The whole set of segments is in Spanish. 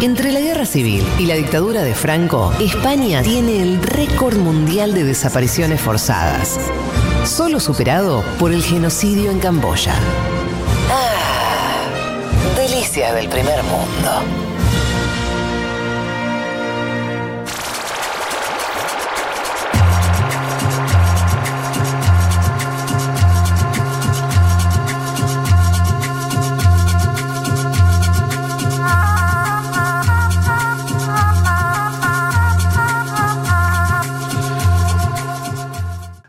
Entre la guerra civil y la dictadura de Franco, España tiene el récord mundial de desapariciones forzadas, solo superado por el genocidio en Camboya. Ah, delicia del primer mundo.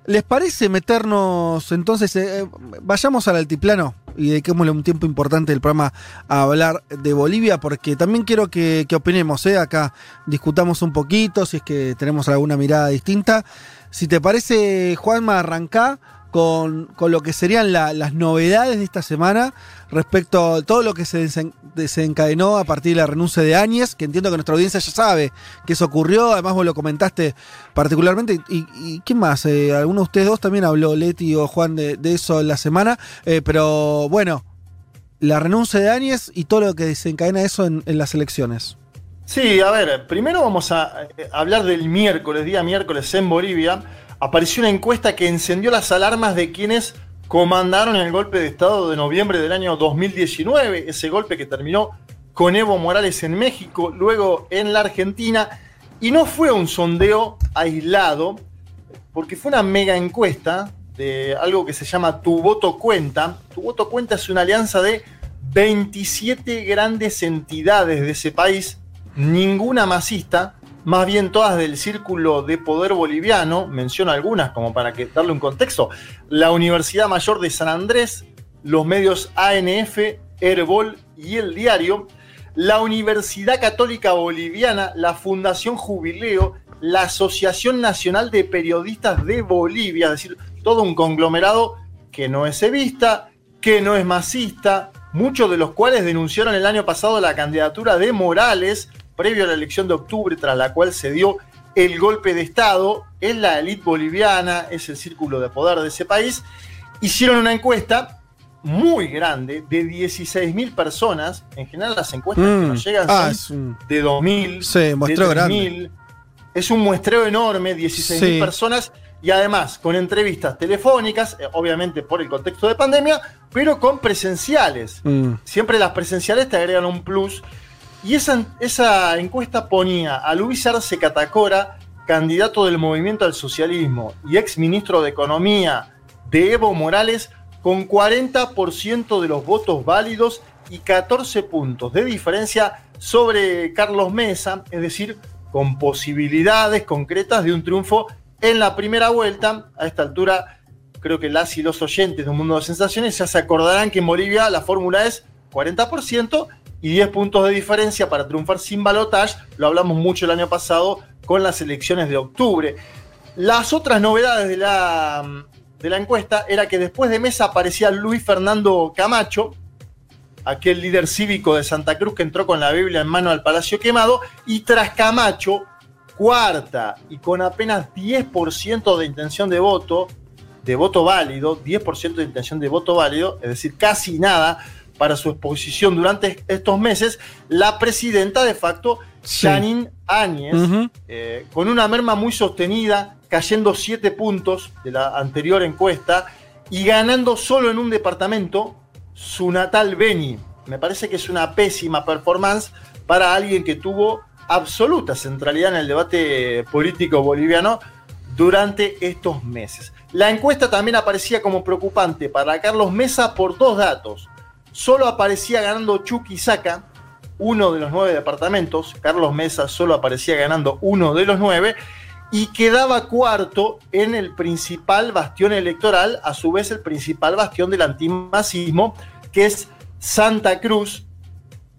¿Les parece meternos entonces, eh, eh, vayamos al altiplano y dediquémosle un tiempo importante del programa a hablar de Bolivia? Porque también quiero que, opinemos, ¿eh? acá discutamos un poquito, si es que tenemos alguna mirada distinta. Si te parece, Juanma, arrancá con, lo que serían las novedades de esta semana respecto a todo lo que se desencadenó a partir de la renuncia de Áñez, que entiendo que nuestra audiencia ya sabe que eso ocurrió, además vos lo comentaste particularmente. ¿Y, quién más? Eh, ¿Alguno de ustedes dos también habló, Leti o Juan, de, eso en la semana? Eh, pero bueno, la renuncia de Áñez y todo lo que desencadena eso en, en las elecciones. Sí, a ver, primero vamos a eh, hablar del miércoles, día miércoles en Bolivia apareció una encuesta que encendió las alarmas de quienes comandaron el golpe de Estado de noviembre del año 2019, ese golpe que terminó con Evo Morales en México, luego en la Argentina, y no fue un sondeo aislado, porque fue una mega encuesta de algo que se llama Tu Voto Cuenta. Tu Voto Cuenta es una alianza de 27 grandes entidades de ese país, ninguna masista, más bien todas del círculo de poder boliviano, menciono algunas como para que, darle un contexto, la Universidad Mayor de San Andrés, los medios ANF, Herbol y El Diario, la Universidad Católica Boliviana, la Fundación Jubileo, la Asociación Nacional de Periodistas de Bolivia, es decir, todo un conglomerado que no es evista, que no es masista, muchos de los cuales denunciaron el año pasado la candidatura de Morales previo a la elección de octubre, tras la cual se dio el golpe de Estado, es la élite boliviana, es el círculo de poder de ese país, hicieron una encuesta muy grande de 16.000 personas. En general las encuestas que mm. nos llegan ah, son de 2.000, sí, de 3.000. Es un muestreo enorme, 16.000 personas y además con entrevistas telefónicas, eh, obviamente por el contexto de pandemia, pero con presenciales. Mm. Siempre las presenciales te agregan un plus y esa, encuesta ponía a Luis Arce Catacora, candidato del movimiento al socialismo y ex ministro de Economía de Evo Morales, con 40% de los votos válidos y 14 puntos de diferencia sobre Carlos Mesa, es decir, con posibilidades concretas de un triunfo en la primera vuelta. A esta altura, creo que las y los oyentes de un mundo de sensaciones ya se acordarán que en Bolivia la fórmula es 40% y 10 puntos de diferencia para triunfar sin balotage. Lo hablamos mucho el año pasado con las elecciones de octubre. Las otras novedades de la, de la encuesta era que después de Mesa aparecía Luis Fernando Camacho, aquel líder cívico de Santa Cruz que entró con la Biblia en mano al Palacio Quemado, y tras Camacho, cuarta y con apenas 10% de intención de voto, de voto válido, 10% de intención de voto válido, es decir, casi nada, para su exposición durante estos meses, la presidenta de facto, Janine Áñez, eh, con una merma muy sostenida, cayendo siete puntos de la anterior encuesta y ganando solo en un departamento, su natal Beni. Me parece que es una pésima performance para alguien que tuvo absoluta centralidad en el debate político boliviano durante estos meses. La encuesta también aparecía como preocupante para Carlos Mesa por dos datos solo aparecía ganando Chuquisaca, uno de los nueve departamentos. Carlos Mesa solo aparecía ganando uno de los nueve. Y quedaba cuarto en el principal bastión electoral, a su vez el principal bastión del antimacismo, que es Santa Cruz.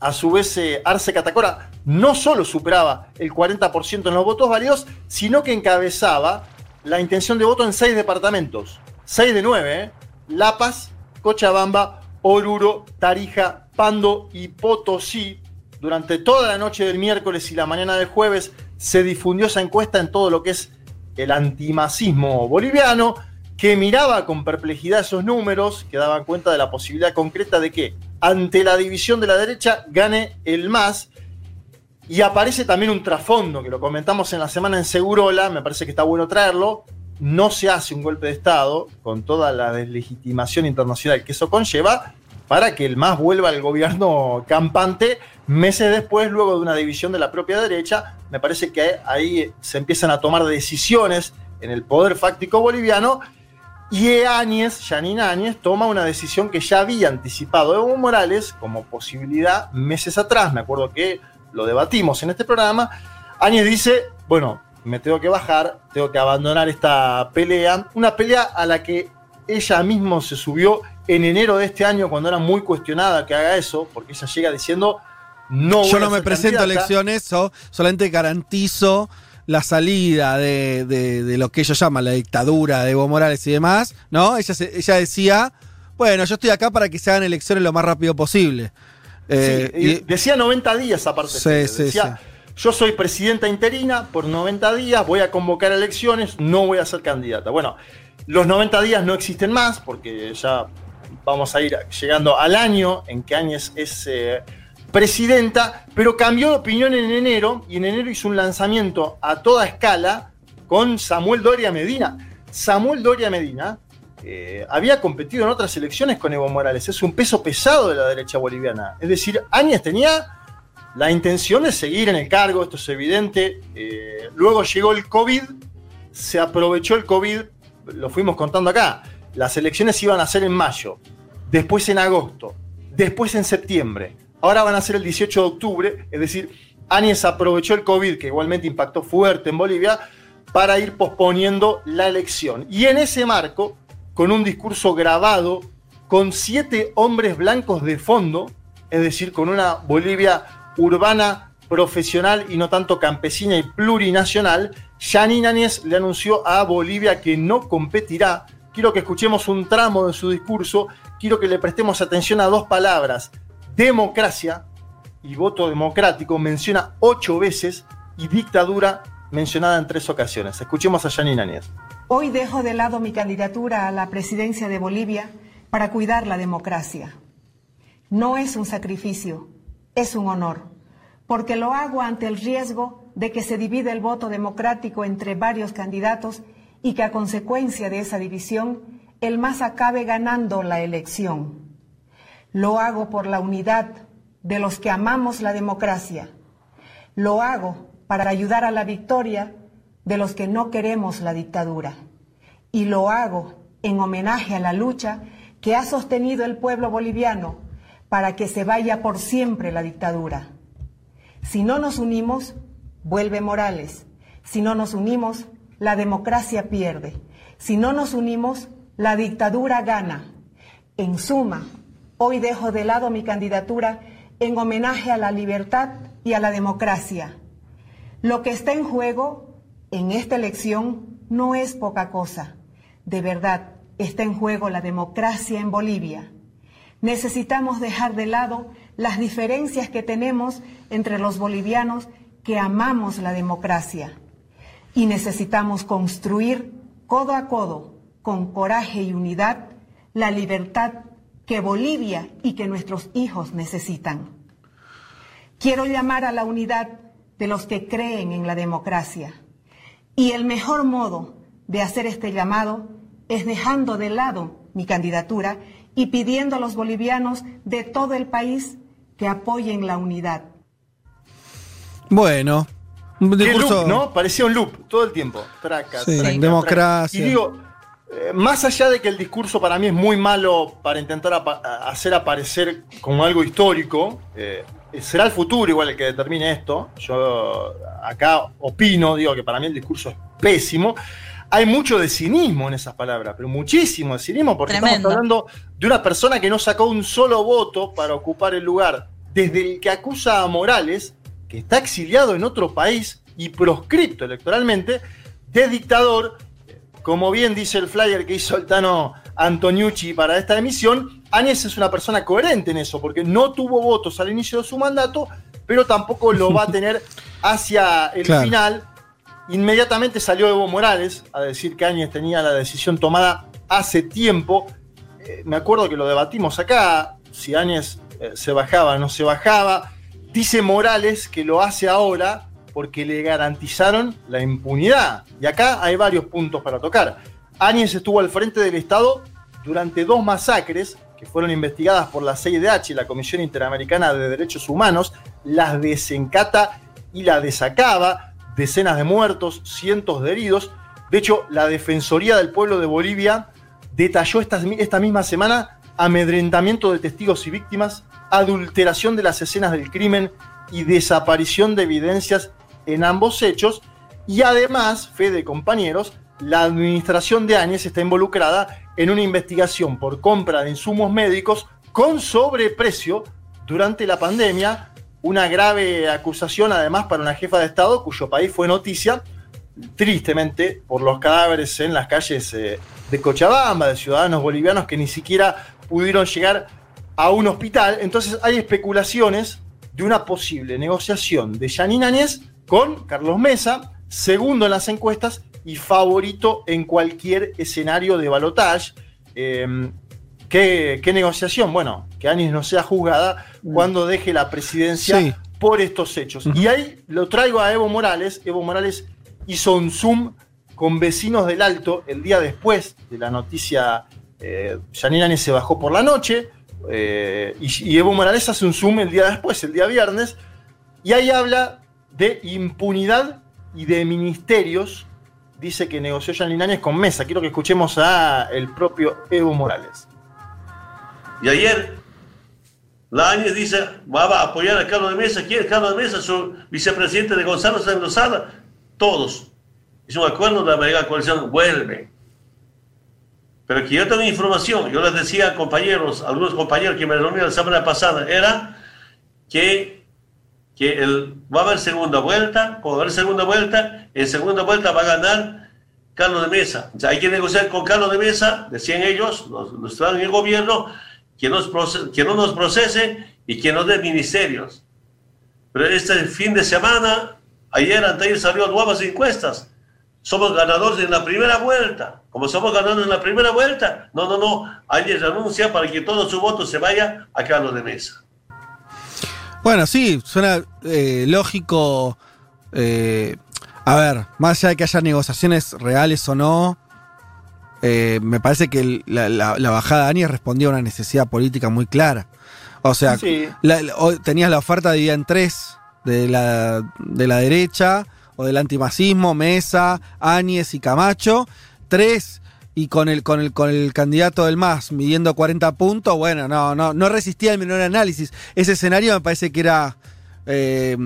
A su vez, eh, Arce Catacora no solo superaba el 40% en los votos válidos, sino que encabezaba la intención de voto en seis departamentos. Seis de nueve, ¿eh? La Paz, Cochabamba, Oruro, Tarija, Pando y Potosí. Durante toda la noche del miércoles y la mañana del jueves se difundió esa encuesta en todo lo que es el antimacismo boliviano, que miraba con perplejidad esos números, que daban cuenta de la posibilidad concreta de que ante la división de la derecha gane el MAS. Y aparece también un trasfondo, que lo comentamos en la semana en Segurola, me parece que está bueno traerlo. No se hace un golpe de Estado con toda la deslegitimación internacional que eso conlleva para que el MAS vuelva al gobierno campante meses después, luego de una división de la propia derecha. Me parece que ahí se empiezan a tomar decisiones en el poder fáctico boliviano y Áñez, Janine Áñez, toma una decisión que ya había anticipado Evo Morales como posibilidad meses atrás. Me acuerdo que lo debatimos en este programa. Áñez dice, bueno, me tengo que bajar, tengo que abandonar esta pelea. Una pelea a la que ella misma se subió en enero de este año cuando era muy cuestionada que haga eso, porque ella llega diciendo, no Yo no me presento a elecciones, solamente garantizo la salida de, lo que ellos llaman la dictadura de Evo Morales y demás, ¿no? Ella, ella decía, bueno, yo estoy acá para que se hagan elecciones lo más rápido posible. Eh, decía 90 días aparte. Sí, decía, yo soy presidenta interina por 90 días, voy a convocar elecciones, no voy a ser candidata. Bueno, los 90 días no existen más porque ya vamos a ir llegando al año en que Áñez es eh, presidenta, pero cambió de opinión en enero y en enero hizo un lanzamiento a toda escala con Samuel Doria Medina. Samuel Doria Medina eh, había competido en otras elecciones con Evo Morales, es un peso pesado de la derecha boliviana. Es decir, Áñez tenía la intención de seguir en el cargo, esto es evidente. Eh, luego llegó el COVID, se aprovechó el COVID, lo fuimos contando acá. Las elecciones iban a ser en mayo, después en agosto, después en septiembre Ahora van a ser el 18 de octubre, es decir, Áñez aprovechó el COVID, que igualmente impactó fuerte en Bolivia, para ir posponiendo la elección. Y en ese marco, con un discurso grabado, con siete hombres blancos de fondo, es decir, con una Bolivia urbana, profesional y no tanto campesina y plurinacional, Janine Áñez le anunció a Bolivia que no competirá. Quiero que escuchemos un tramo de su discurso, quiero que le prestemos atención a dos palabras, democracia y voto democrático menciona ocho veces y dictadura mencionada en tres ocasiones. Escuchemos a Janine Áñez. Hoy dejo de lado mi candidatura a la presidencia de Bolivia para cuidar la democracia. No es un sacrificio, es un honor, porque lo hago ante el riesgo de que se divida el voto democrático entre varios candidatos y que a consecuencia de esa división el MAS acabe ganando la elección. Lo hago por la unidad de los que amamos la democracia. Lo hago para ayudar a la victoria de los que no queremos la dictadura. Y lo hago en homenaje a la lucha que ha sostenido el pueblo boliviano para que se vaya por siempre la dictadura. Si no nos unimos, vuelve Morales. Si no nos unimos, la democracia pierde. Si no nos unimos, la dictadura gana. En suma, Hoy dejo de lado mi candidatura en homenaje a la libertad y a la democracia. Lo que está en juego en esta elección no es poca cosa. De verdad, está en juego la democracia en Bolivia. Necesitamos dejar de lado las diferencias que tenemos entre los bolivianos que amamos la democracia. Y necesitamos construir codo a codo, con coraje y unidad, la libertad que Bolivia y que nuestros hijos necesitan. Quiero llamar a la unidad de los que creen en la democracia. Y el mejor modo de hacer este llamado es dejando de lado mi candidatura y pidiendo a los bolivianos de todo el país que apoyen la unidad. Bueno, un discurso... ¿no? Parecía un loop todo el tiempo. Traca, democracia. Y digo, eh, más allá de que el discurso para mí es muy malo para intentar hacer aparecer como algo histórico, eh, será el futuro igual el que determine esto. Yo acá opino, digo que para mí el discurso es pésimo. Hay mucho de cinismo en esas palabras, pero muchísimo de cinismo, porque estamos hablando de una persona que no sacó un solo voto para ocupar el lugar, desde el que acusa a Morales, que está exiliado en otro país y proscripto electoralmente, de dictador como bien dice el flyer que hizo el Tano Antoniucci para esta emisión, Áñez es una persona coherente en eso, porque no tuvo votos al inicio de su mandato, pero tampoco lo va a tener hacia el final. Inmediatamente salió Evo Morales a decir que Áñez tenía la decisión tomada hace tiempo. Eh, me acuerdo que lo debatimos acá, si Áñez eh, se bajaba o no se bajaba. Dice Morales que lo hace ahora porque le garantizaron la impunidad. Y acá hay varios puntos para tocar. Áñez estuvo al frente del Estado durante dos masacres que fueron investigadas por la CIDH y la Comisión Interamericana de Derechos Humanos, las desencata y la desacaba, decenas de muertos, cientos de heridos. De hecho, la Defensoría del Pueblo de Bolivia detalló esta, esta misma semana amedrentamiento de testigos y víctimas, adulteración de las escenas del crimen y desaparición de evidencias en ambos hechos. Y además, fe de compañeros, la administración de Áñez está involucrada en una investigación por compra de insumos médicos con sobreprecio durante la pandemia, una grave acusación además para una jefa de Estado cuyo país fue noticia, tristemente, por los cadáveres en las calles eh, de Cochabamba, de ciudadanos bolivianos que ni siquiera pudieron llegar a un hospital. Entonces hay especulaciones de una posible negociación de Janine Áñez con Carlos Mesa, segundo en las encuestas y favorito en cualquier escenario de balotage. Em, ¿qué, negociación? Bueno, que Áñez no sea juzgada mm. cuando deje la presidencia por estos hechos. Y ahí lo traigo a Evo Morales. Evo Morales hizo un Zoom con vecinos del Alto el día después de la noticia. Eh, Áñez se bajó por la noche. Eh, y, y Evo Morales hace un Zoom el día después, el día viernes. Y ahí habla de impunidad y de ministerios dice que negoció Janine Áñez con Mesa. Quiero que escuchemos a el propio Evo Morales. Y ayer la Áñez dice, va a apoyar a Carlos de Mesa. ¿Quién es Carlos de Mesa? Su vicepresidente de Gonzalo Sánchez Todos. Es un acuerdo de la mega coalición. Vuelve. Pero que yo tengo información, yo les decía a compañeros, algunos compañeros que me reunieron la semana pasada, era que, que el, va a haber segunda vuelta, va a haber segunda vuelta, en segunda vuelta va a ganar Carlos de Mesa. Hay que negociar con Carlos de Mesa, decían ellos, los, los en el gobierno, que, nos que no nos procese y que nos dé ministerios. Pero este fin de semana, ayer, antes salió nuevas encuestas. Somos ganadores en la primera vuelta. Como somos ganadores en la primera vuelta, no, no, no. Ayer renuncia para que todo su voto se vaya a Carlos de Mesa. Bueno, sí, suena eh, lógico. Eh, a ver, más allá de que haya negociaciones reales o no, eh, me parece que la, bajada de Áñez respondía a una necesidad política muy clara. O sea, tenías la oferta de día en tres de la, de la derecha o del antimacismo, Mesa, Áñez y Camacho. Tres y con el, con el, con el candidato del MAS midiendo 40 puntos, bueno, no, no, no resistía el menor análisis. Ese escenario me parece que era eh,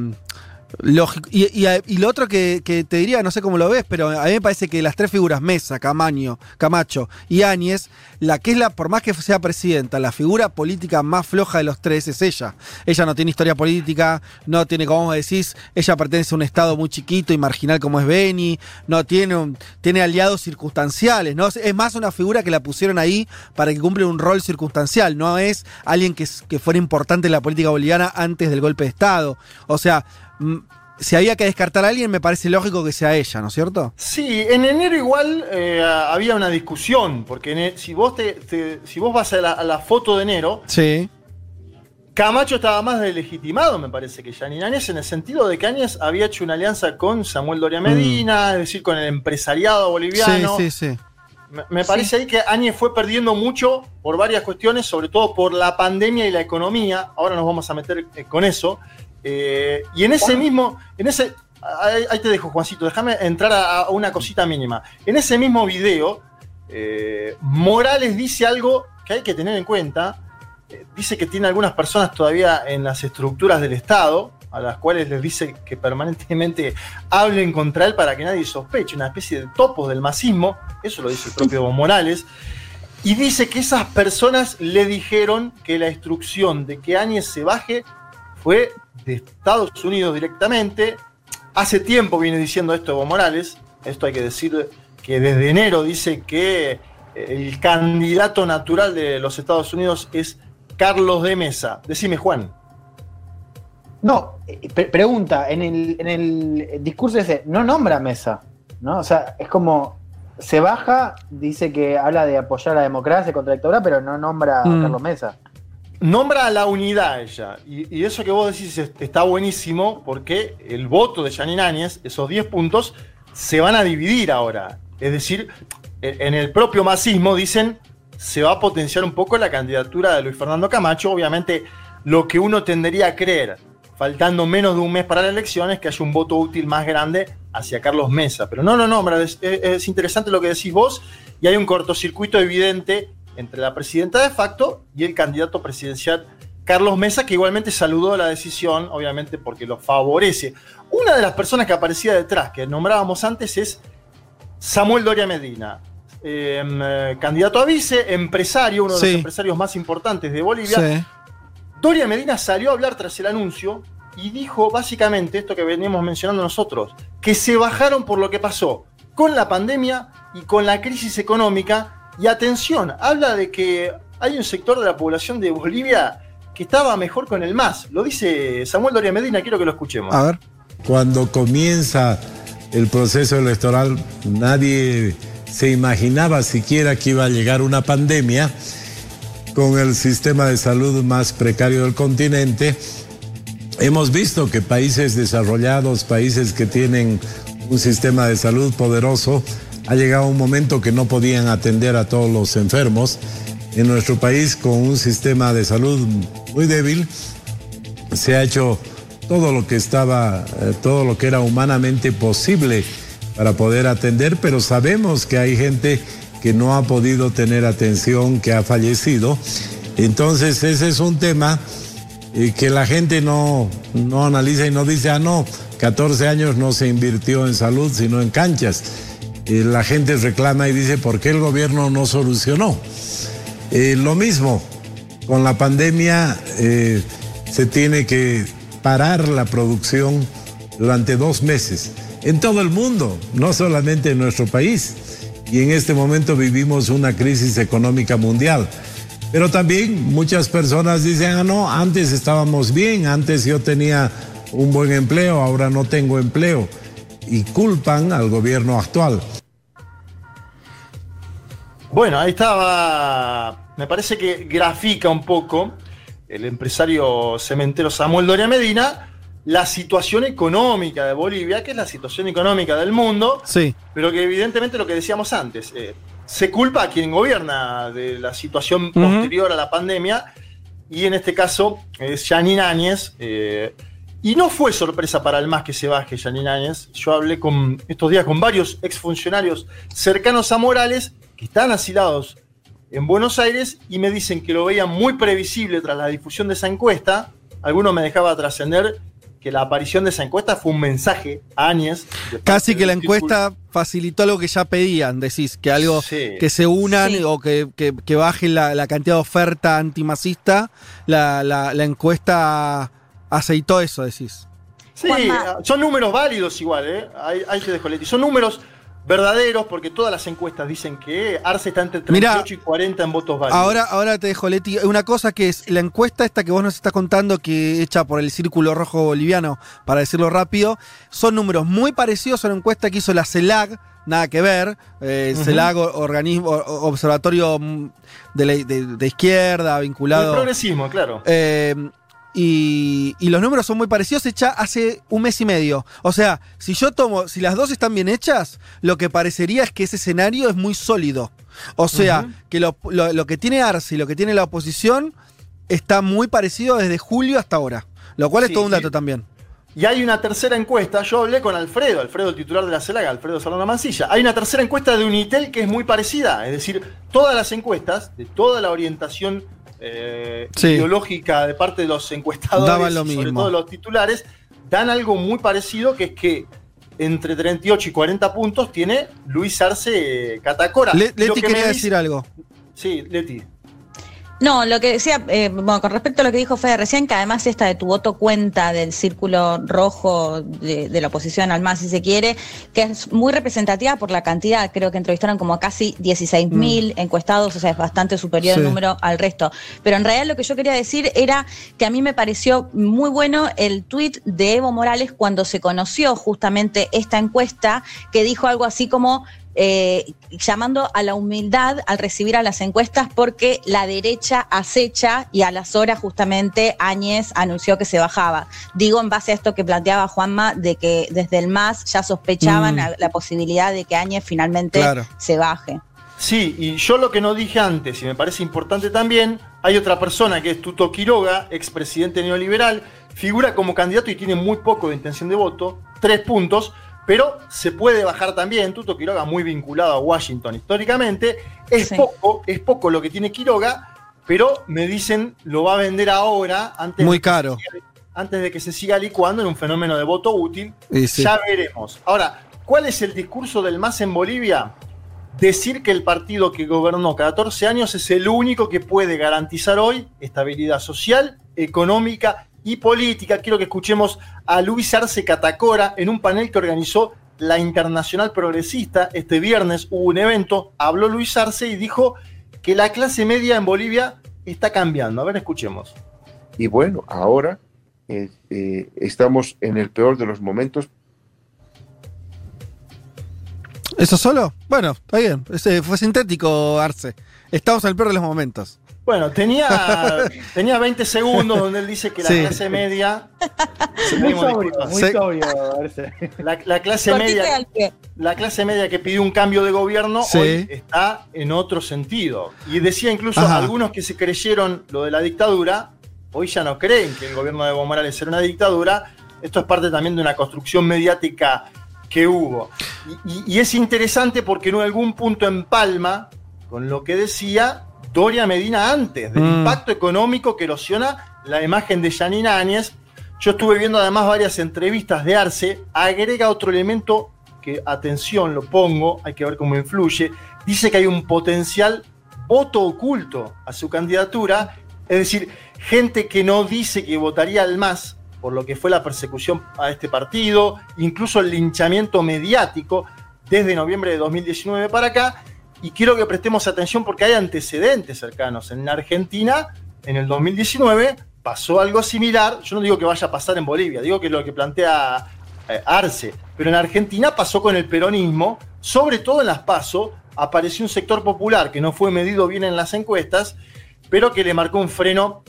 Lógico. Y, lo otro que, te diría, no sé cómo lo ves, pero a mí me parece que las tres figuras, Mesa, Camaño, Camacho y Áñez, la que es la, por más que sea presidenta, la figura política más floja de los tres es ella. Ella no tiene historia política, no tiene, como decís, ella pertenece a un estado muy chiquito y marginal como es Beni, no tiene, tiene aliados circunstanciales, ¿no? Es más una figura que la pusieron ahí para que cumpla un rol circunstancial, no es alguien que, que fuera importante en la política boliviana antes del golpe de Estado. O sea, si había que descartar a alguien, me parece lógico que sea ella, ¿no es cierto? Sí, en enero igual eh, había una discusión, porque e, si, vos te, si vos vas a la, foto de enero, sí. Camacho estaba más delegitimado, me parece, que Janine Áñez, en el sentido de que Áñez había hecho una alianza con Samuel Doria mm. Medina, es decir, con el empresariado boliviano. Sí, sí, sí. Me, parece ahí que Áñez fue perdiendo mucho por varias cuestiones, sobre todo por la pandemia y la economía. Ahora nos vamos a meter eh, con eso. Eh, y en ese mismo, en ese, ahí, te dejo, Juancito, déjame entrar a, una cosita mínima. En ese mismo video, eh, Morales dice algo que hay que tener en cuenta. Eh, dice que tiene algunas personas todavía en las estructuras del Estado, a las cuales les dice que permanentemente hablen contra él para que nadie sospeche, una especie de topos del masismo, eso lo dice el propio Morales. Y dice que esas personas le dijeron que la instrucción de que Áñez se baje fue de Estados Unidos directamente. Hace tiempo viene diciendo esto Evo Morales, esto hay que decir que desde enero dice que el candidato natural de los Estados Unidos es Carlos de Mesa. Decime, Juan. No, eh, pregunta, en el, en el discurso ese, no nombra Mesa, ¿no? O sea, es como, se baja, dice que habla de apoyar la democracia contra la dictadura, pero no nombra a mm. Carlos Mesa. Nombra a la unidad ella. Y, eso que vos decís es- está buenísimo porque el voto de Janine Áñez, esos 10 puntos, se van a dividir ahora. Es decir, en el propio masismo dicen se va a potenciar un poco la candidatura de Luis Fernando Camacho. Obviamente, lo que uno tendería a creer, faltando menos de un mes para la elección, es que haya un voto útil más grande hacia Carlos Mesa. Pero no, no, no, es- es interesante lo que decís vos y hay un cortocircuito evidente entre la presidenta de facto y el candidato presidencial Carlos Mesa, que igualmente saludó la decisión, obviamente porque lo favorece. Una de las personas que aparecía detrás, que nombrábamos antes, es Samuel Doria Medina, eh, eh, candidato a vice, empresario, uno de Sí. los empresarios más importantes de Bolivia. Sí. Doria Medina salió a hablar tras el anuncio y dijo básicamente esto que veníamos mencionando nosotros, que se bajaron por lo que pasó con la pandemia y con la crisis económica. Y atención, habla de que hay un sector de la población de Bolivia que estaba mejor con el MAS. Lo dice Samuel Doria Medina, quiero que lo escuchemos. A ver. Cuando comienza el proceso electoral, nadie se imaginaba siquiera que iba a llegar una pandemia con el sistema de salud más precario del continente. Hemos visto que países desarrollados, países que tienen un sistema de salud poderoso, ha llegado un momento que no podían atender a todos los enfermos. En nuestro país, con un sistema de salud muy débil, se ha hecho todo lo que estaba, eh, todo lo que era humanamente posible para poder atender, pero sabemos que hay gente que no ha podido tener atención, que ha fallecido. Entonces ese es un tema eh, que la gente no, no analiza y no dice, ah, no, 14 años no se invirtió en salud, sino en canchas. La gente reclama y dice, ¿por qué el gobierno no solucionó? Eh, lo mismo, con la pandemia eh, se tiene que parar la producción durante dos meses en todo el mundo, no solamente en nuestro país. Y en este momento vivimos una crisis económica mundial. Pero también muchas personas dicen, ah, no, antes estábamos bien, antes yo tenía un buen empleo, ahora no tengo empleo. Y culpan al gobierno actual. Bueno, ahí estaba. Me parece que grafica un poco el empresario cementero Samuel Doria Medina la situación económica de Bolivia, que es la situación económica del mundo, Sí. pero que evidentemente lo que decíamos antes, eh, se culpa a quien gobierna de la situación posterior a la pandemia, y en este caso es Janine Áñez. eh, y no fue sorpresa para el más que se baje Janine Áñez. Yo hablé con, estos días con varios exfuncionarios cercanos a Morales que están asilados en Buenos Aires y me dicen que lo veían muy previsible tras la difusión de esa encuesta. Alguno me dejaba trascender que la aparición de esa encuesta fue un mensaje a Áñez. Casi que la encuesta facilitó algo que ya pedían, decís, que algo Sí. que se unan Sí. o que, que, que baje la, la cantidad de oferta antimacista, la, la, la encuesta aceitó eso, decís. Sí, Juanma. son números válidos igual, ¿eh? Ahí, ahí te dejo, Leti. Son números verdaderos porque todas las encuestas dicen que Arce está entre 38 Mirá, y 40 en votos válidos. Ahora, ahora te dejo, Leti. Una cosa que es la encuesta esta que vos nos estás contando, que hecha por el Círculo Rojo Boliviano, para decirlo rápido, son números muy parecidos a una encuesta que hizo la CELAC, nada que ver. Eh. CELAC, organismo, observatorio mm, de, la- de- de izquierda, el vinculado. progresismo, claro. Eh, y, y los números son muy parecidos, hecha hace un mes y medio. O sea, si yo tomo, si las dos están bien hechas, lo que parecería es que ese escenario es muy sólido. O sea, que lo, lo- lo que tiene Arce y lo que tiene la oposición está muy parecido desde julio hasta ahora. Lo cual Sí, es todo un sí. dato también. Y hay una tercera encuesta, yo hablé con Alfredo, Alfredo el titular de la CELAC, Alfredo Salona Mancilla. Hay una tercera encuesta de Unitel que es muy parecida, es decir, todas las encuestas, de toda la orientación eh, Sí. ideológica de parte de los encuestadores, lo sobre todo los titulares, dan algo muy parecido que es que entre 38 y 40 puntos tiene Luis Arce eh, Catacora. Le- Leti que quería decir algo. Sí, Leti. No, lo que decía, eh, bueno, con respecto a lo que dijo Fede recién, que además esta de tu voto cuenta del círculo rojo de, de la oposición al MAS, si se quiere, que es muy representativa por la cantidad, creo que entrevistaron como casi 16 mil encuestados, o sea, es bastante superior el Sí. número al resto. Pero en realidad lo que yo quería decir era que a mí me pareció muy bueno el tuit de Evo Morales cuando se conoció justamente esta encuesta, que dijo algo así como eh, llamando a la humildad al recibir a las encuestas porque la derecha acecha y a las horas justamente Áñez anunció que se bajaba. Digo en base a esto que planteaba Juanma, de que desde el MAS ya sospechaban Mm. la, la posibilidad de que Áñez finalmente Claro. se baje. Sí, y yo lo que no dije antes, y me parece importante también, hay otra persona que es Tuto Quiroga, expresidente neoliberal, figura como candidato y tiene muy poco de intención de voto, tres puntos, pero se puede bajar también. Tuto Quiroga, muy vinculado a Washington históricamente, es Sí. poco, es poco lo que tiene Quiroga, pero me dicen lo va a vender ahora, antes, Muy de, que caro. se siga- antes de que se siga licuando en un fenómeno de voto útil. Sí. Ya veremos. Ahora, ¿cuál es el discurso del MAS en Bolivia? Decir que el partido que gobernó 14 años es el único que puede garantizar hoy estabilidad social, económica y política. Quiero que escuchemos a Luis Arce Catacora en un panel que organizó la Internacional Progresista. Este viernes hubo un evento, habló Luis Arce y dijo que la clase media en Bolivia está cambiando. A ver, escuchemos. Y bueno, ahora eh, eh, estamos en el peor de los momentos. ¿Eso solo? Bueno, está bien. Ese fue sintético, Arce. Estamos en el peor de los momentos. Bueno, tenía, tenía 20 segundos donde él dice que la Sí. clase media. Muy sobrio, muy Sí. sobrio. La, la clase media, la clase media que pidió un cambio de gobierno Sí. hoy está en otro sentido. Y decía incluso Ajá. algunos que se creyeron lo de la dictadura, hoy ya no creen que el gobierno de Evo Morales era una dictadura. Esto es parte también de una construcción mediática que hubo. Y, y- y es interesante porque en algún punto empalma con lo que decía Doria Medina antes, del Mm. impacto económico que erosiona la imagen de Janine Áñez. Yo estuve viendo además varias entrevistas de Arce, agrega otro elemento que, atención, lo pongo, hay que ver cómo influye, dice que hay un potencial voto oculto a su candidatura, es decir, gente que no dice que votaría al MAS por lo que fue la persecución a este partido, incluso el linchamiento mediático desde noviembre de 2019 para acá, y quiero que prestemos atención porque hay antecedentes cercanos. En Argentina, en el 2019, pasó algo similar. Yo no digo que vaya a pasar en Bolivia, digo que lo que plantea eh, Arce. Pero en Argentina pasó con el peronismo, sobre todo en las PASO, apareció un sector popular que no fue medido bien en las encuestas, pero que le marcó un freno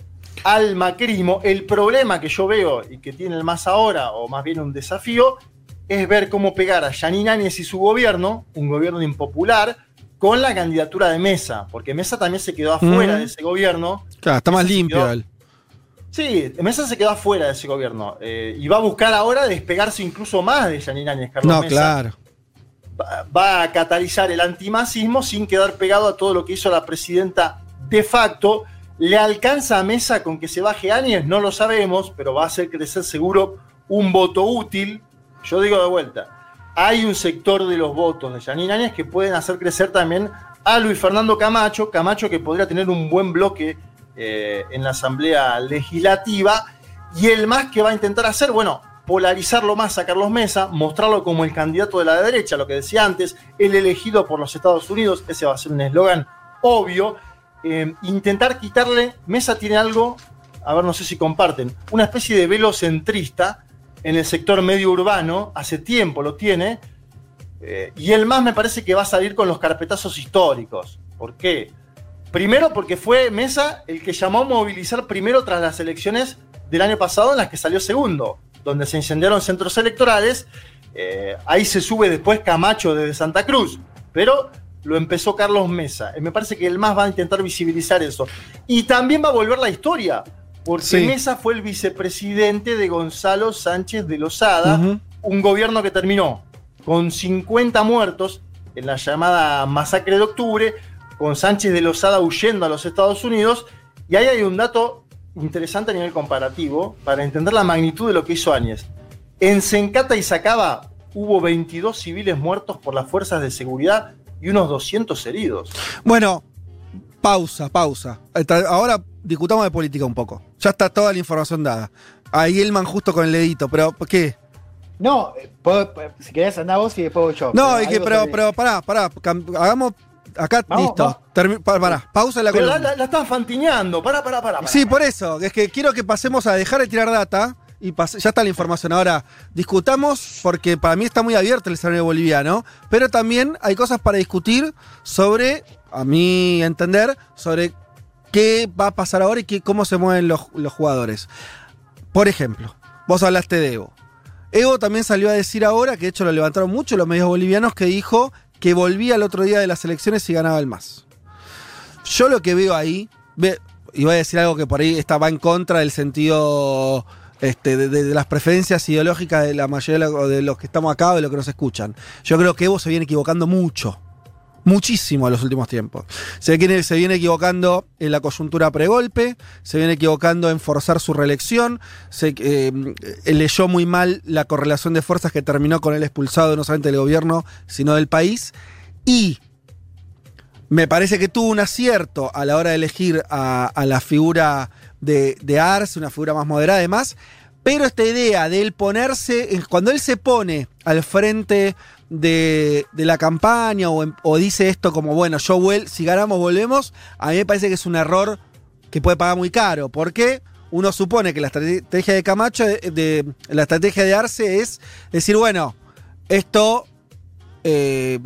al macrismo. El problema que yo veo y que tiene el más ahora, o más bien un desafío, es ver cómo pegar a Yanine Áñez y su gobierno, un gobierno impopular, con la candidatura de Mesa, porque Mesa también se quedó afuera Mm. de ese gobierno. Claro, está más limpio él. Sí, Mesa se quedó afuera de ese gobierno eh, y va a buscar ahora despegarse incluso más de Yanine Áñez, Carlos No, Mesa. claro. Va, va a catalizar el antimasismo sin quedar pegado a todo lo que hizo la presidenta de facto. ¿Le alcanza a Mesa con que se baje Áñez? No lo sabemos, pero va a hacer crecer seguro un voto útil. Yo digo de vuelta, hay un sector de los votos de Yanine Áñez que pueden hacer crecer también a Luis Fernando Camacho, Camacho que podría tener un buen bloque eh, en la Asamblea Legislativa, y el más que va a intentar hacer, bueno, polarizarlo más a Carlos Mesa, mostrarlo como el candidato de la derecha, lo que decía antes, el elegido por los Estados Unidos, ese va a ser un eslogan obvio, eh, intentar quitarle, Mesa tiene algo, a ver, no sé si comparten, una especie de velo centrista en el sector medio urbano, hace tiempo lo tiene, eh, y el más me parece que va a salir con los carpetazos históricos. ¿Por qué? Primero porque fue Mesa el que llamó a movilizar primero tras las elecciones del año pasado en las que salió segundo, donde se incendiaron centros electorales. Eh, ahí se sube después Camacho desde Santa Cruz, pero lo empezó Carlos Mesa. Me parece que el más va a intentar visibilizar eso. Y también va a volver la historia, porque Sí. Mesa fue el vicepresidente de Gonzalo Sánchez de Lozada, un gobierno que terminó con 50 muertos en la llamada masacre de octubre, con Sánchez de Lozada huyendo a los Estados Unidos, y ahí hay un dato interesante a nivel comparativo para entender la magnitud de lo que hizo Áñez. En Sencata y Sacaba hubo 22 civiles muertos por las fuerzas de seguridad y unos 200 heridos. Bueno, pausa, pausa. Ahora discutamos de política un poco. Ya está toda la información dada. Ahí Elman justo con el dedito, pero ¿qué? No, eh, puedo- si querés andar vos y después voy yo. No, es que, pero, pero pará, pará. Hagamos. Acá, Vamos, listo. vamos. Termi- pa- pará, pausa la Pero la, columna. la, la están fantineando, pará, pará, pará. pará. Sí, por eso. Es que quiero que pasemos a dejar de tirar data y ya está la información. Ahora, discutamos, porque para mí está muy abierto el escenario boliviano, pero también hay cosas para discutir sobre, a mi entender, sobre qué va a pasar ahora y qué, cómo se mueven los, los jugadores. Por ejemplo, vos hablaste de Evo. Evo también salió a decir ahora, que de hecho lo levantaron mucho los medios bolivianos, que dijo que volvía el otro día de las elecciones y ganaba el MAS. Yo lo que veo ahí, y voy a decir algo que por ahí está, va en contra del sentido este, de, de- las preferencias ideológicas de la mayoría de los que estamos acá o de los que nos escuchan. Yo creo que Evo se viene equivocando mucho. Muchísimo en los últimos tiempos. Se viene, se viene equivocando en la coyuntura pregolpe, se viene equivocando en forzar su reelección, se, eh, leyó muy mal la correlación de fuerzas que terminó con él expulsado no solamente del gobierno, sino del país. Y me parece que tuvo un acierto a la hora de elegir a, a la figura de, de Arce, una figura más moderada además. Pero esta idea de él ponerse, cuando él se pone al frente de, la campaña o, dice esto como, bueno, yo vuel si ganamos volvemos, a mí me parece que es un error que puede pagar muy caro. Porque uno supone que la estrategia de Camacho, de- la estrategia de Arce es decir, bueno, esto eh,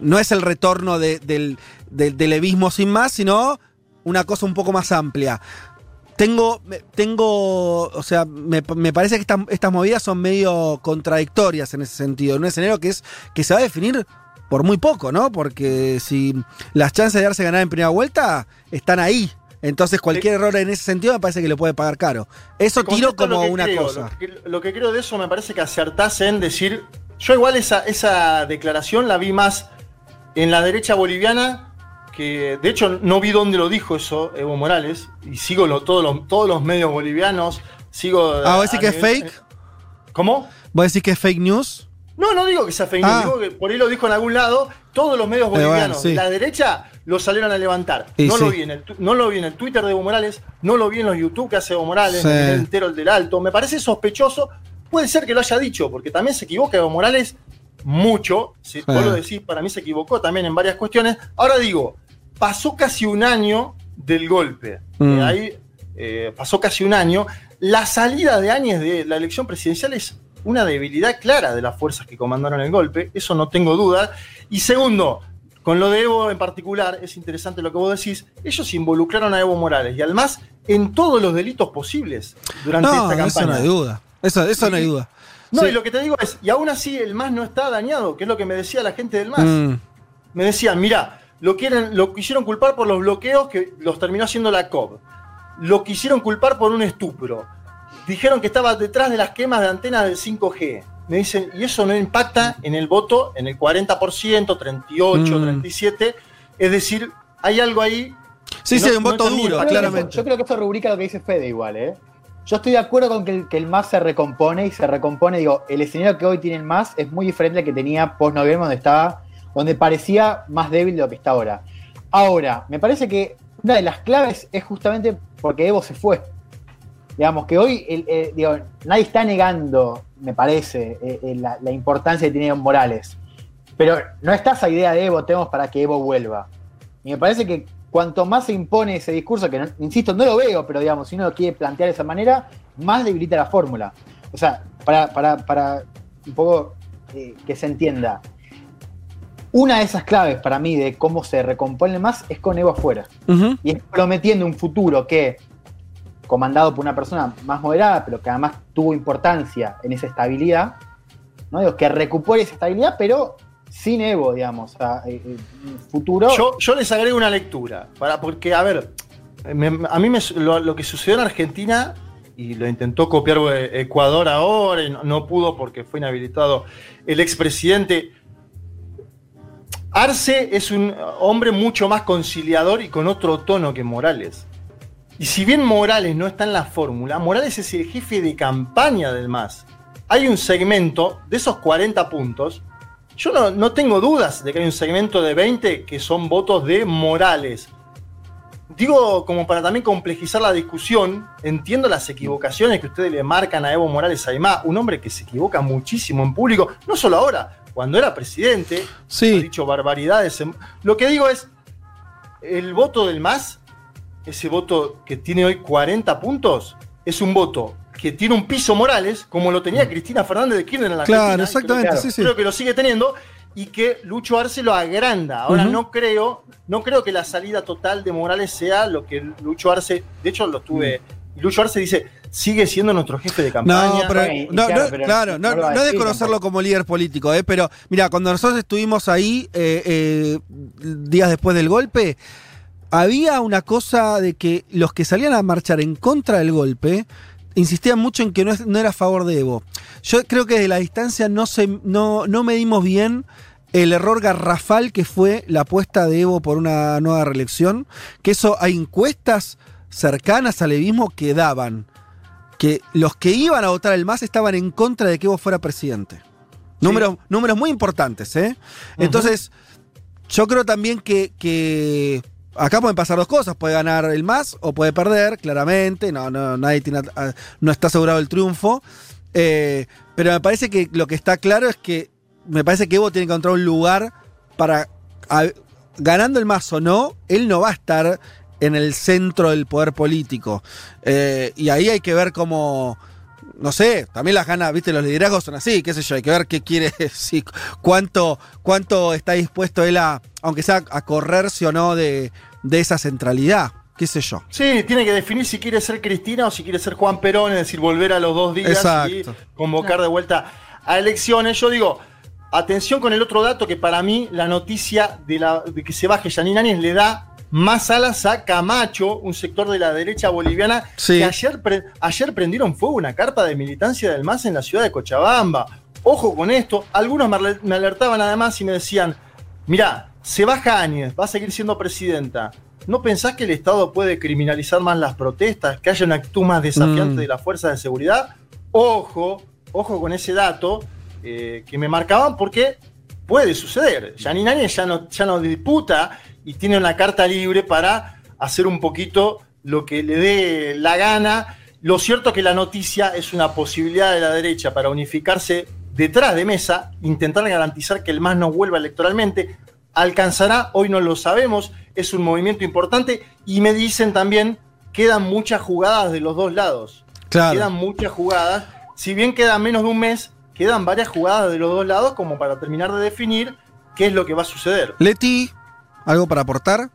no es el retorno de- del, del, sin más, sino una cosa un poco más amplia. Tengo, tengo, o sea, me, me parece que estas- estas movidas son medio contradictorias en ese sentido. En un escenario que es que se va a definir por muy poco, ¿no? Porque si las chances de darse ganar en primera vuelta están ahí. Entonces cualquier error en ese sentido me parece que le puede pagar caro. Eso tiro como una creo, cosa. Lo que, lo que creo de eso me parece que acertás en decir. Yo, igual, esa, esa declaración la vi más en la derecha boliviana, que de hecho no vi dónde lo dijo eso Evo Morales, y sigo lo- todos, los, todos los medios bolivianos. Sigo. Ah, ¿vos decís que es fake? ¿Cómo? ¿Vos decís que es fake news? No, no digo que sea fake news, Ah. digo que por ahí lo dijo en algún lado, todos los medios bueno, bolivianos sí. de la derecha lo salieron a levantar. Y no, lo vi en el, no lo vi en el Twitter de Evo Morales, no lo vi en los YouTube que hace Evo Morales, Sí. en el entero el del Alto. Me parece sospechoso, puede ser que lo haya dicho, porque también se equivoca Evo Morales mucho, si vos lo decís, para mí se equivocó también en varias cuestiones. Ahora digo, pasó casi un año del golpe. Mm. Eh, ahí eh, pasó casi un año. La salida de Áñez de la elección presidencial es una debilidad clara de las fuerzas que comandaron el golpe, eso no tengo duda. Y segundo, con lo de Evo en particular, es interesante lo que vos decís, ellos involucraron a Evo Morales y además en todos los delitos posibles durante No, esta eso campaña. no hay duda. Eso, eso no hay duda. No, Sí. y lo que te digo es, y aún así el MAS no está dañado, que es lo que me decía la gente del MAS. Mm. Me decían, mira, lo, quieren, lo quisieron culpar por los bloqueos que los terminó haciendo la COP. Lo quisieron culpar por un estupro. Dijeron que estaba detrás de las quemas de antenas del 5G. Me dicen, y eso no impacta en el voto, en el 40%, 38, Mm. 37. Es decir, hay algo ahí. Sí, sí, no- hay un voto duro, claramente. Yo creo que eso rubrica lo que dice Fede igual, ¿eh? Yo estoy de acuerdo con que el, que el MAS se recompone y se recompone, digo, el escenario que hoy tiene el MAS es muy diferente al que tenía post-noviembre, donde estaba, donde parecía más débil de lo que está ahora. Ahora, me parece que una de las claves es justamente porque Evo se fue. Digamos que hoy, eh, nadie está negando, me parece, eh, eh, la, importancia que tiene Morales. Pero no está esa idea de Evo, tenemos para que Evo vuelva. Y me parece que cuanto más se impone ese discurso, que insisto, no lo veo, pero digamos, si uno lo quiere plantear de esa manera, más debilita la fórmula. O sea, para, un poco que se entienda, una de esas claves para mí de cómo se recompone más es con Evo afuera. Y es prometiendo un futuro que, comandado por una persona más moderada, pero que además tuvo importancia en esa estabilidad, ¿no? Digo, que recupere esa estabilidad, pero sin Evo, digamos, o sea, eh, eh, un futuro. Yo, yo les agrego una lectura, para, porque, a ver, me- a mí me- lo, lo que sucedió en Argentina, y lo intentó copiar Ecuador ahora, y no, no pudo porque fue inhabilitado el expresidente. Arce es un hombre mucho más conciliador y con otro tono que Morales. Y si bien Morales no está en la fórmula, Morales es el jefe de campaña del MAS. Hay un segmento de esos 40 puntos yo no, tengo dudas de que hay un segmento de 20 que son votos de Morales. Digo, como para también complejizar la discusión, entiendo las equivocaciones que ustedes le marcan a Evo Morales Aymá, un hombre que se equivoca muchísimo en público, no solo ahora, cuando era presidente, ha dicho barbaridades. Lo que digo es, el voto del MAS, ese voto que tiene hoy 40 puntos, es un voto que tiene un piso Morales, como lo tenía Cristina Fernández de Kirchner en la Claro, Argentina, exactamente, creo, sí, sí. creo que lo sigue teniendo, y que Lucho Arce lo agranda. Ahora no creo, no creo que la salida total de Morales sea lo que Lucho Arce, de hecho lo tuve, y Lucho Arce dice, sigue siendo nuestro jefe de No, campaña. pero, no, claro, no, pero claro, no, no a no de decir conocerlo tampoco. como líder político, ¿eh? pero mira, cuando nosotros estuvimos ahí, eh, eh, días después del golpe, había una cosa de que los que salían a marchar en contra del golpe insistían mucho en que no, es- no era a favor de Evo. Yo creo que de la distancia no, se, no, no medimos bien el error garrafal que fue la apuesta de Evo por una nueva reelección, que eso hay encuestas cercanas al evismo que daban que los que iban a votar el MAS estaban en contra de que Evo fuera presidente. Números, números muy importantes, ¿eh? Entonces, yo creo también que, que acá pueden pasar dos cosas. Puede ganar el MAS o puede perder, claramente. No, no, nadie tiene, ah, no está asegurado el triunfo. Eh, pero me parece que lo que está claro es que me parece que Evo tiene que encontrar un lugar para. a- ganando el MAS o no, él no va a estar en el centro del poder político. Eh, y ahí hay que ver cómo. No sé, también las ganas, viste, los liderazgos son así, qué sé yo, hay que ver qué quiere, sí, cuánto, cuánto está dispuesto él a, aunque sea a correrse o no de, de esa centralidad, qué sé yo. Sí, tiene que definir si quiere ser Cristina o si quiere ser Juan Perón, es decir, volver a los dos días Exacto. y convocar de vuelta a elecciones. Yo digo, atención con el otro dato que para mí la noticia de, la, de que se baje Janine Áñez le da más alas a Camacho, un sector de la derecha boliviana, Sí. que ayer, pre- ayer prendieron fuego una carpa de militancia del MAS en la ciudad de Cochabamba. Ojo con esto, algunos me aler- me alertaban además y me decían, mirá, se baja Áñez, va a seguir siendo presidenta. ¿No pensás que el Estado puede criminalizar más las protestas, que haya una actitud más desafiante Mm. de las fuerzas de seguridad? Ojo, ojo con ese dato eh, que me marcaban porque puede suceder. Janine Áñez ya no, ya no disputa y tiene una carta libre para hacer un poquito lo que le dé la gana. Lo cierto es que la noticia es una posibilidad de la derecha para unificarse detrás de mesa, intentar garantizar que el MAS no vuelva electoralmente. ¿Alcanzará? Hoy no lo sabemos. Es un movimiento importante y me dicen también quedan muchas jugadas de los dos lados. Claro. Quedan muchas jugadas. Si bien queda menos de un mes, quedan varias jugadas de los dos lados como para terminar de definir qué es lo que va a suceder. Leti, ¿algo para aportar?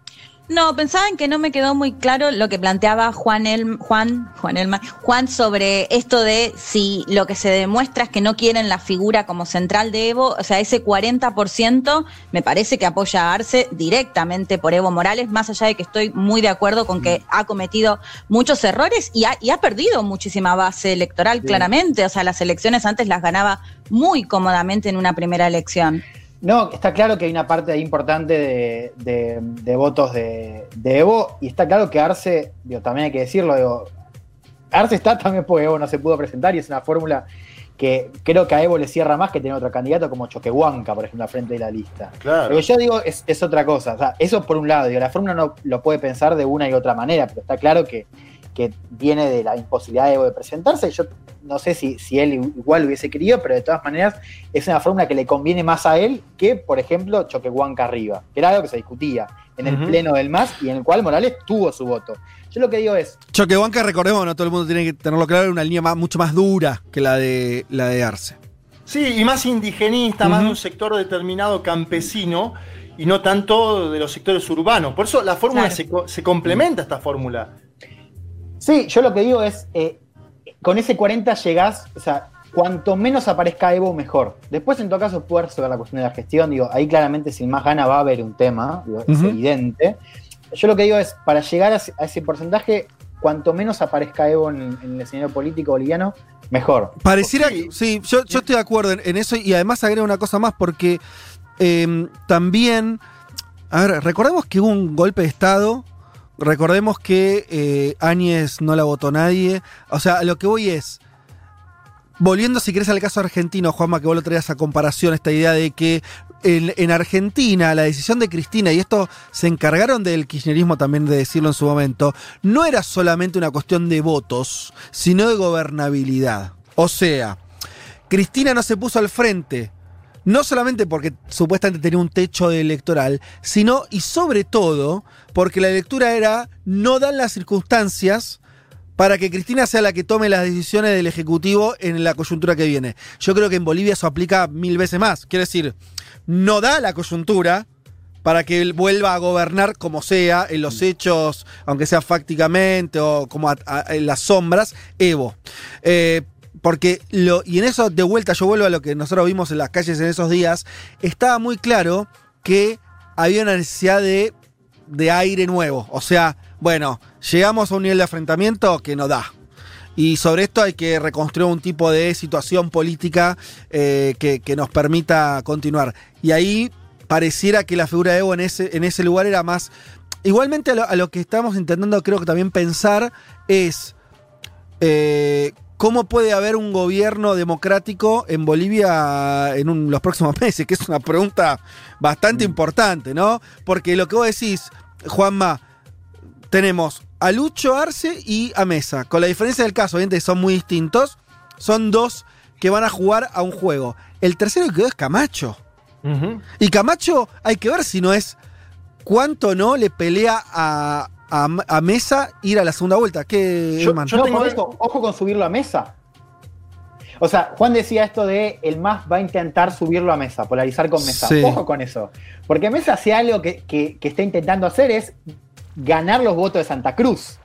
No, pensaba en que no me quedó muy claro lo que planteaba Juan El, Juan, Juan Elma, Juan sobre esto de si lo que se demuestra es que no quieren la figura como central de Evo, o sea, ese 40% me parece que apoya a Arce directamente por Evo Morales, más allá de que estoy muy de acuerdo con que ha cometido muchos errores y ha, y ha perdido muchísima base electoral, claramente, o sea, las elecciones antes las ganaba muy cómodamente en una primera elección. No, está claro que hay una parte importante de, de- de votos de, de Evo y está claro que Arce, digo, también hay que decirlo, digo, Arce está también porque Evo no se pudo presentar y es una fórmula que creo que a Evo le cierra más que tener otro candidato como Choquehuanca, por ejemplo, al frente de la lista. Claro. Lo que yo digo es, es otra cosa. O sea, eso por un lado, digo, la fórmula no lo puede pensar de una y otra manera, pero está claro que, que viene de la imposibilidad de presentarse. Yo no sé si, si él igual hubiese querido, pero de todas maneras es una fórmula que le conviene más a él que, por ejemplo, Choquehuanca arriba, que era algo que se discutía en el pleno del MAS y en el cual Morales tuvo su voto. Yo lo que digo es, Choquehuanca, recordemos, no todo el mundo tiene que tenerlo claro, una línea más- mucho más dura que la de, la de Arce. Sí, y más indigenista, más de un sector determinado campesino y no tanto de los sectores urbanos. Por eso la fórmula Claro. se, se complementa esta fórmula. Sí, yo lo que digo es, eh, con ese 40 llegás, o sea, cuanto menos aparezca Evo, mejor. Después, en todo caso, puede resolver la cuestión de la gestión. Digo, ahí claramente, sin más gana, va a haber un tema, digo, es evidente. Yo lo que digo es, para llegar a ese, a ese porcentaje, cuanto menos aparezca Evo en, en el escenario político boliviano, mejor. Pareciera, Sí. sí, yo, yo estoy de acuerdo en, en eso y además agrego una cosa más porque eh, también, a ver, recordemos que hubo un golpe de Estado, recordemos que eh, Áñez no la votó nadie, o sea, lo que voy es, volviendo si querés al caso argentino, Juanma, que vos lo traías a comparación, esta idea de que en, en Argentina la decisión de Cristina, y esto se encargaron del kirchnerismo también de decirlo en su momento, no era solamente una cuestión de votos, sino de gobernabilidad. O sea, Cristina no se puso al frente, no solamente porque supuestamente tenía un techo electoral, sino y sobre todo porque la lectura era no dan las circunstancias para que Cristina sea la que tome las decisiones del Ejecutivo en la coyuntura que viene. Yo creo que en Bolivia eso aplica mil veces más. Quiero decir, no da la coyuntura para que él vuelva a gobernar como sea, en los hechos, aunque sea fácticamente o como a- a- en las sombras, Evo. Eh, porque lo, y en eso de vuelta yo vuelvo a lo que nosotros vimos en las calles en esos días, estaba muy claro que había una necesidad de, de aire nuevo. O sea, bueno, llegamos a un nivel de enfrentamiento que no da. Y sobre esto hay que reconstruir un tipo de situación política eh, que, que nos permita continuar. Y ahí pareciera que la figura de Evo en ese, en ese lugar era más... Igualmente a lo, a lo que estamos intentando creo que también pensar es eh, cómo puede haber un gobierno democrático en Bolivia en un- los próximos meses, que es una pregunta bastante importante, ¿no? Porque lo que vos decís, Juanma, tenemos a Lucho Arce y a Mesa. Con la diferencia del caso, obviamente son muy distintos. Son dos que van a jugar a un juego. El tercero que quedó es Camacho. Y Camacho hay que ver si no es cuánto no le pelea a, a- a Mesa ir a la segunda vuelta. ¿Qué, Yo- yo No, tengo- eso, ojo con subirlo a mesa. O sea, Juan decía esto de el MAS va a intentar subirlo a mesa, polarizar con mesa. Sí. Ojo con eso. Porque Mesa hace algo que, que- que está intentando hacer es ganar los votos de Santa Cruz.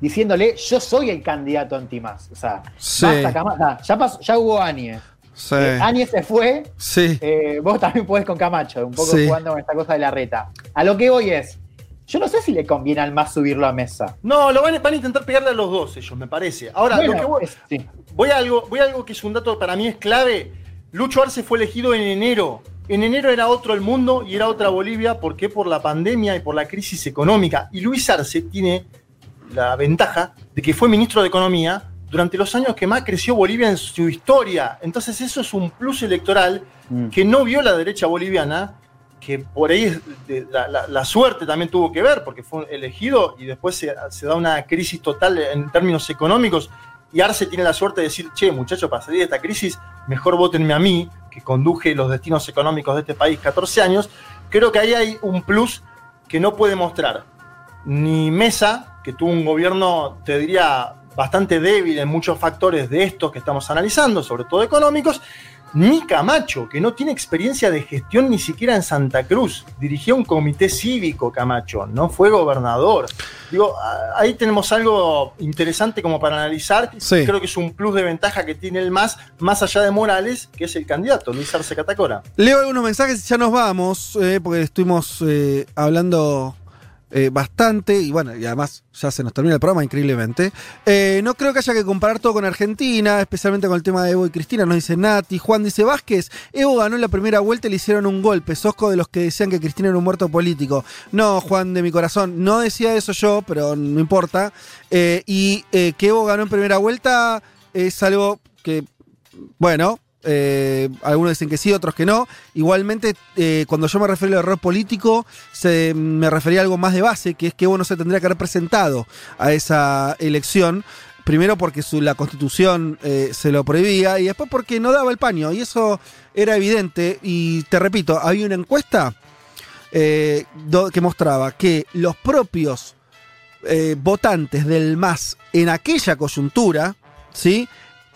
Diciéndole, yo soy el candidato anti-MAS. O sea, Sí. basta, ya, pasó- ya hubo Anie. Sí. Eh, se fue, sí. eh, vos también podés con Camacho, un poco jugando con esta cosa de la reta. A lo que voy es, yo no sé si le conviene al MAS subirlo a mesa. No, lo van, a- van a intentar pegarle a los dos ellos, me parece. Ahora, Bueno, lo que voy, es- sí. voy a algo, voy a algo que es un dato para mí es clave. Lucho Arce fue elegido en enero. En enero era otro el mundo y era otra Bolivia. ¿Por qué? Por la pandemia y por la crisis económica. Y Luis Arce tiene la ventaja de que fue ministro de Economía durante los años que más creció Bolivia en su historia. Entonces eso es un plus electoral Mm. que no vio la derecha boliviana, que por ahí la suerte también tuvo que ver, porque fue elegido y después se, se da una crisis total en términos económicos. Y Arce tiene la suerte de decir, che, muchachos, para salir de esta crisis, mejor votenme a mí, que conduje los destinos económicos de este país 14 años. Creo que ahí hay un plus que no puede mostrar ni Mesa, que tuvo un gobierno, te diría, bastante débil en muchos factores de estos que estamos analizando, sobre todo económicos, ni Camacho, que no tiene experiencia de gestión ni siquiera en Santa Cruz. Dirigió un comité cívico, Camacho, no fue gobernador. Digo, ahí tenemos algo interesante como para analizar. Sí. Creo que es un plus de ventaja que tiene el MAS, más allá de Morales, que es el candidato, Luis Arce Catacora. Leo algunos mensajes y ya nos vamos, eh, porque estuvimos eh, hablando eh, bastante y bueno, y además ya se nos termina el programa increíblemente. Eh, no creo que haya que comparar todo con Argentina, especialmente con el tema de Evo y Cristina, nos dice Nati. Juan dice Vázquez, Evo ganó en la primera vuelta y le hicieron un golpe. Sosco de los que decían que Cristina era un muerto político. No, Juan de mi corazón, no decía eso yo, pero no importa. Eh, y que Evo ganó en primera vuelta es algo que, bueno, eh, algunos dicen que sí, otros que no. Igualmente, eh, cuando yo me refiero al error político, se, me refería a algo más de base, que es que Evo no se tendría que haber presentado a esa elección. Primero porque la constitución eh, se lo prohibía y después porque no daba el paño. Y eso era evidente. Y te repito, había una encuesta que mostraba que los propios votantes del MAS en aquella coyuntura, ¿sí?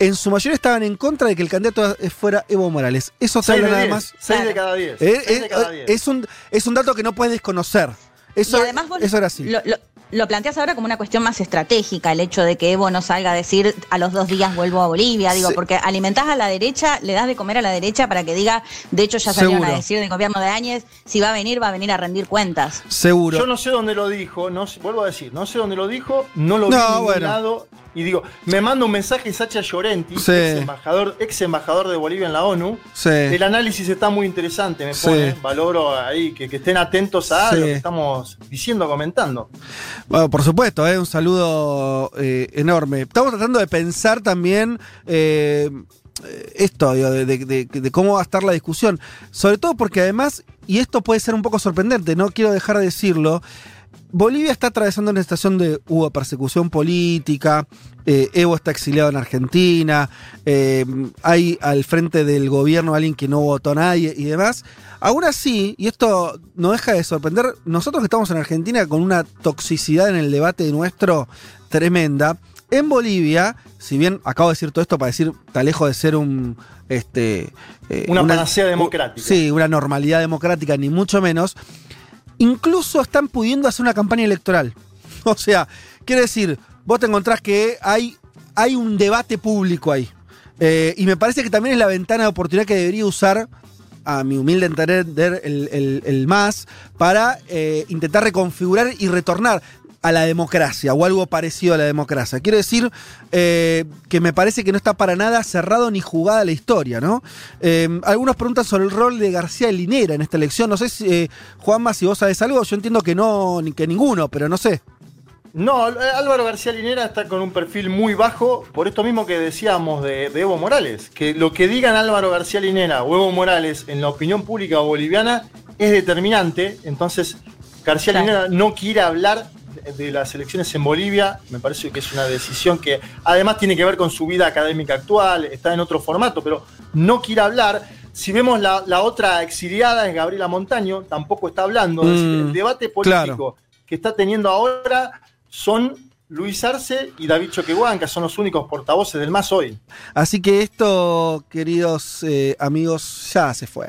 En su mayoría estaban en contra de que el candidato fuera Evo Morales. Eso 6 habla de nada 10, más. seis de cada 10. Eh, eh, de cada 10. es, un, es un dato que no puedes desconocer. Eso, y además vos eso era así. Lo, lo- lo planteas ahora como una cuestión más estratégica, el hecho de que Evo no salga a decir a los dos días vuelvo a Bolivia, digo, Sí. porque alimentás a la derecha, le das de comer a la derecha para que diga, de hecho ya salieron Seguro. a decir del gobierno de Áñez, si va a venir, va a venir a rendir cuentas. Seguro. Yo no sé dónde lo dijo, no sé- vuelvo a decir, no sé dónde lo dijo, no lo vi No, en ningún bueno. Y digo, me manda un mensaje Sacha Llorenti, Sí. ex, embajador, ex embajador de Bolivia en la ONU. Sí. El análisis está muy interesante, me Sí. pone, valoro ahí que, que estén atentos a lo que estamos diciendo, comentando. Bueno, por supuesto, eh, un saludo eh, enorme. Estamos tratando de pensar también eh, esto, digo, de- de cómo va a estar la discusión. Sobre todo porque además, y esto puede ser un poco sorprendente, no quiero dejar de decirlo, Bolivia está atravesando una situación de hubo persecución política, eh, Evo está exiliado en Argentina, eh, hay al frente del gobierno alguien que no votó a nadie y demás. Aún así, y esto no deja de sorprender, nosotros que estamos en Argentina con una toxicidad en el debate nuestro tremenda, en Bolivia, si bien acabo de decir todo esto para decir, está lejos de ser un. Este, eh, Una panacea democrática. Sí, una normalidad democrática, ni mucho menos. Incluso están pudiendo hacer una campaña electoral. O sea, quiere decir, vos te encontrás que hay, hay un debate público ahí. Eh, y me parece que también es la ventana de oportunidad que debería usar, a mi humilde entender, el, el- el MAS para eh, intentar reconfigurar y retornar a la democracia o algo parecido a la democracia. Quiero decir eh, que me parece que no está para nada cerrado ni jugada la historia, ¿no? Eh, algunos preguntan sobre el rol de García Linera en esta elección. No sé, si, eh, Juanma, si vos sabés algo, yo entiendo que no, ni que ninguno, pero no sé. No, eh, Álvaro García Linera está con un perfil muy bajo, por esto mismo que decíamos de, de Evo Morales, que lo que digan Álvaro García Linera o Evo Morales en la opinión pública boliviana es determinante, entonces García Claro. Linera no quiere hablar de- las elecciones en Bolivia, me parece que es una decisión que además tiene que ver con su vida académica actual, está en otro formato, pero no quiere hablar. Si vemos la, la otra exiliada es Gabriela Montaño, tampoco está hablando. Es decir, Mm, el debate político claro. que está teniendo ahora son Luis Arce y David Choquehuanca, son los únicos portavoces del MAS hoy. Así que esto, queridos eh, amigos, ya se fue.